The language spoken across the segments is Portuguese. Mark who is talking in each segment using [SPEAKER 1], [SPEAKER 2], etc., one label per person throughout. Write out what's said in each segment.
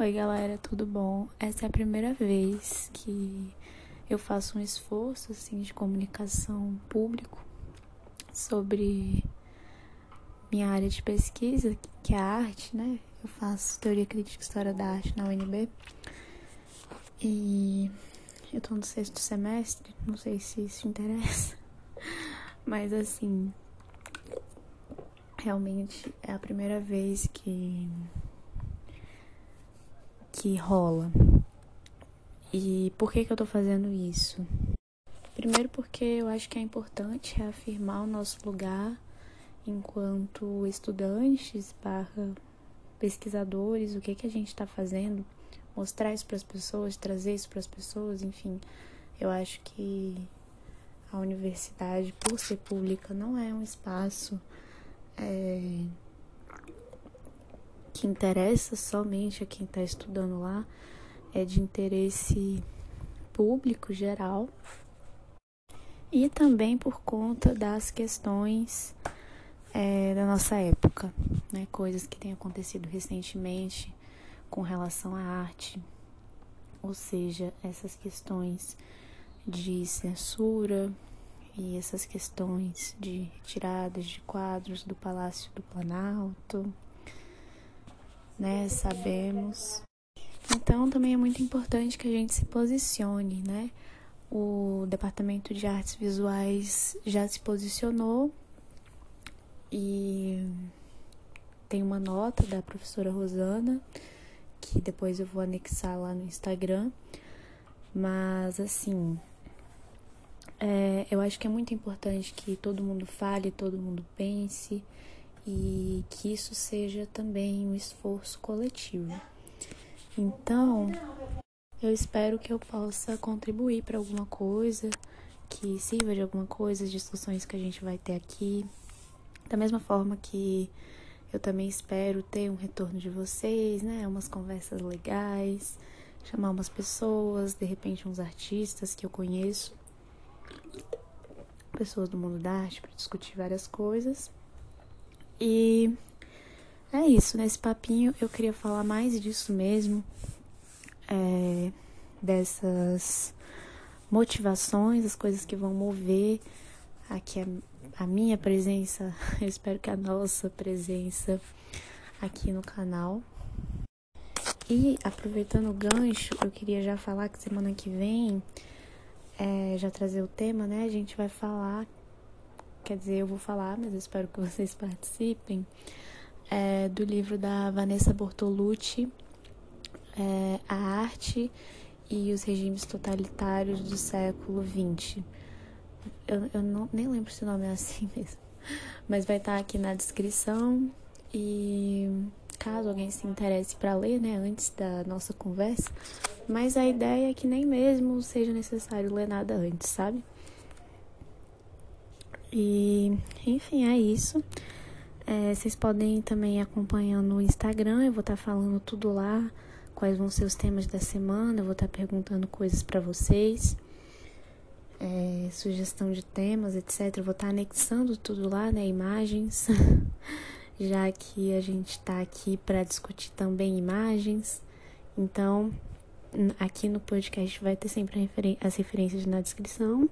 [SPEAKER 1] Oi, galera, tudo bom? Essa é a primeira vez que eu faço um esforço assim de comunicação público sobre minha área de pesquisa, que é a arte, né? Eu faço teoria crítica e história da arte na UNB. E eu tô no sexto semestre, não sei se isso interessa. Mas assim, realmente é a primeira vez que que rola. E por que que eu tô fazendo isso? Primeiro porque eu acho que é importante reafirmar o nosso lugar enquanto estudantes barra pesquisadores, o que que a gente está fazendo, mostrar isso para as pessoas, trazer isso para as pessoas, enfim. Eu acho que a universidade, por ser pública, não é um espaço é, que interessa somente a quem está estudando lá, é de interesse público geral e também por conta das questões é, da nossa época, né? coisas que têm acontecido recentemente com relação à arte, ou seja, essas questões de censura e essas questões de retiradas de quadros do Palácio do Planalto né? Sabemos. Então também é muito importante que a gente se posicione, né? O Departamento de Artes Visuais já se posicionou e tem uma nota da professora Rosana que depois eu vou anexar lá no Instagram. Mas assim, é, eu acho que é muito importante que todo mundo fale, todo mundo pense e que isso seja também um esforço coletivo. Então, eu espero que eu possa contribuir para alguma coisa, que sirva de alguma coisa, as discussões que a gente vai ter aqui. Da mesma forma que eu também espero ter um retorno de vocês, né? Umas conversas legais, chamar umas pessoas, de repente uns artistas que eu conheço, pessoas do mundo da arte para discutir várias coisas. E é isso, nesse papinho eu queria falar mais disso mesmo, é, dessas motivações, as coisas que vão mover aqui a, a minha presença, eu espero que a nossa presença aqui no canal. E aproveitando o gancho, eu queria já falar que semana que vem, é, já trazer o tema, né? A gente vai falar quer dizer, eu vou falar, mas eu espero que vocês participem, é, do livro da Vanessa Bortolucci, é, A Arte e os Regimes Totalitários do Século XX. Eu, eu não, nem lembro se o nome é assim mesmo, mas vai estar aqui na descrição e caso alguém se interesse para ler, né, antes da nossa conversa, mas a ideia é que nem mesmo seja necessário ler nada antes, sabe? E, enfim, é isso. É, vocês podem também acompanhar no Instagram, eu vou estar tá falando tudo lá, quais vão ser os temas da semana, eu vou estar tá perguntando coisas para vocês, é, sugestão de temas, etc. Eu vou estar tá anexando tudo lá, né, imagens, já que a gente está aqui para discutir também imagens. Então, aqui no podcast vai ter sempre as referências na descrição.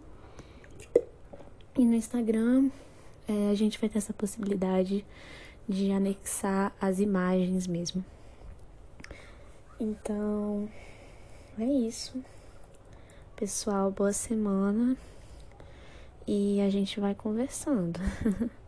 [SPEAKER 1] E no Instagram é, a gente vai ter essa possibilidade de anexar as imagens mesmo. Então, é isso. Pessoal, boa semana. E a gente vai conversando.